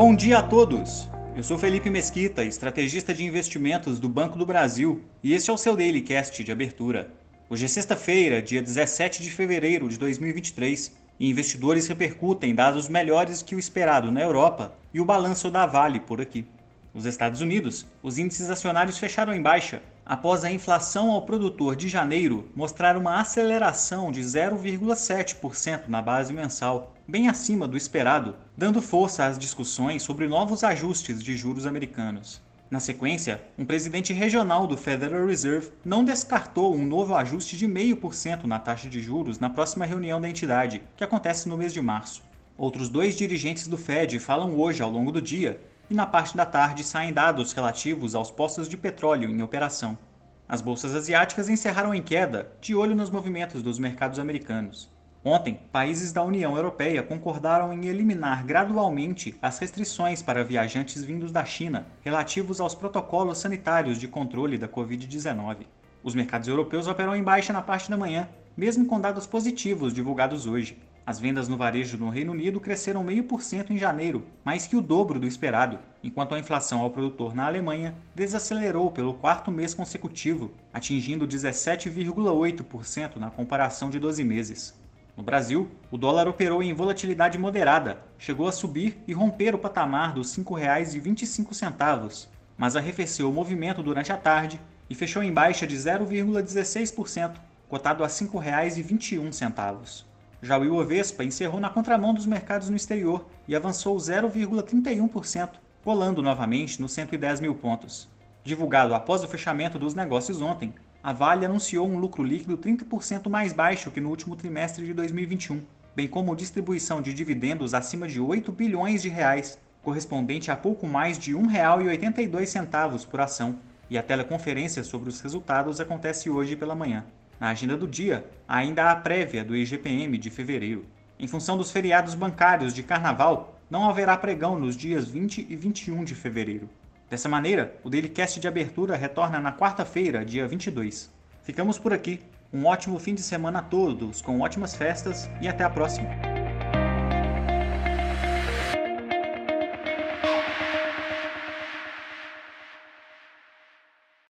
Bom dia a todos! Eu sou Felipe Mesquita, estrategista de investimentos do Banco do Brasil, e este é o seu Daily Cast de abertura. Hoje é sexta-feira, dia 17 de fevereiro de 2023, e investidores repercutem dados melhores que o esperado na Europa e o balanço da Vale por aqui. Nos Estados Unidos, os índices acionários fecharam em baixa, após a inflação ao produtor de janeiro mostrar uma aceleração de 0,7% na base mensal, bem acima do esperado, dando força às discussões sobre novos ajustes de juros americanos. Na sequência, um presidente regional do Federal Reserve não descartou um novo ajuste de 0,5% na taxa de juros na próxima reunião da entidade, que acontece no mês de março. Outros dois dirigentes do Fed falam hoje ao longo do dia e na parte da tarde saem dados relativos aos postos de petróleo em operação. As bolsas asiáticas encerraram em queda, de olho nos movimentos dos mercados americanos. Ontem, países da União Europeia concordaram em eliminar gradualmente as restrições para viajantes vindos da China relativos aos protocolos sanitários de controle da Covid-19. Os mercados europeus operam em baixa na parte da manhã, mesmo com dados positivos divulgados hoje. As vendas no varejo no Reino Unido cresceram 0,5% em janeiro, mais que o dobro do esperado, enquanto a inflação ao produtor na Alemanha desacelerou pelo quarto mês consecutivo, atingindo 17,8% na comparação de 12 meses. No Brasil, o dólar operou em volatilidade moderada, chegou a subir e romper o patamar dos R$ 5,25, mas arrefeceu o movimento durante a tarde e fechou em baixa de 0,16%, cotado a R$ 5,21. Já o Ibovespa encerrou na contramão dos mercados no exterior e avançou 0,31%, colando novamente nos 110 mil pontos. Divulgado após o fechamento dos negócios ontem, a Vale anunciou um lucro líquido 30% mais baixo que no último trimestre de 2021, bem como distribuição de dividendos acima de 8 bilhões de reais, correspondente a pouco mais de R$ 1,82 por ação, e a teleconferência sobre os resultados acontece hoje pela manhã. Na agenda do dia, ainda há a prévia do IGPM de fevereiro. Em função dos feriados bancários de carnaval, não haverá pregão nos dias 20 e 21 de fevereiro. Dessa maneira, o Dailycast de abertura retorna na quarta-feira, dia 22. Ficamos por aqui. Um ótimo fim de semana a todos, com ótimas festas e até a próxima!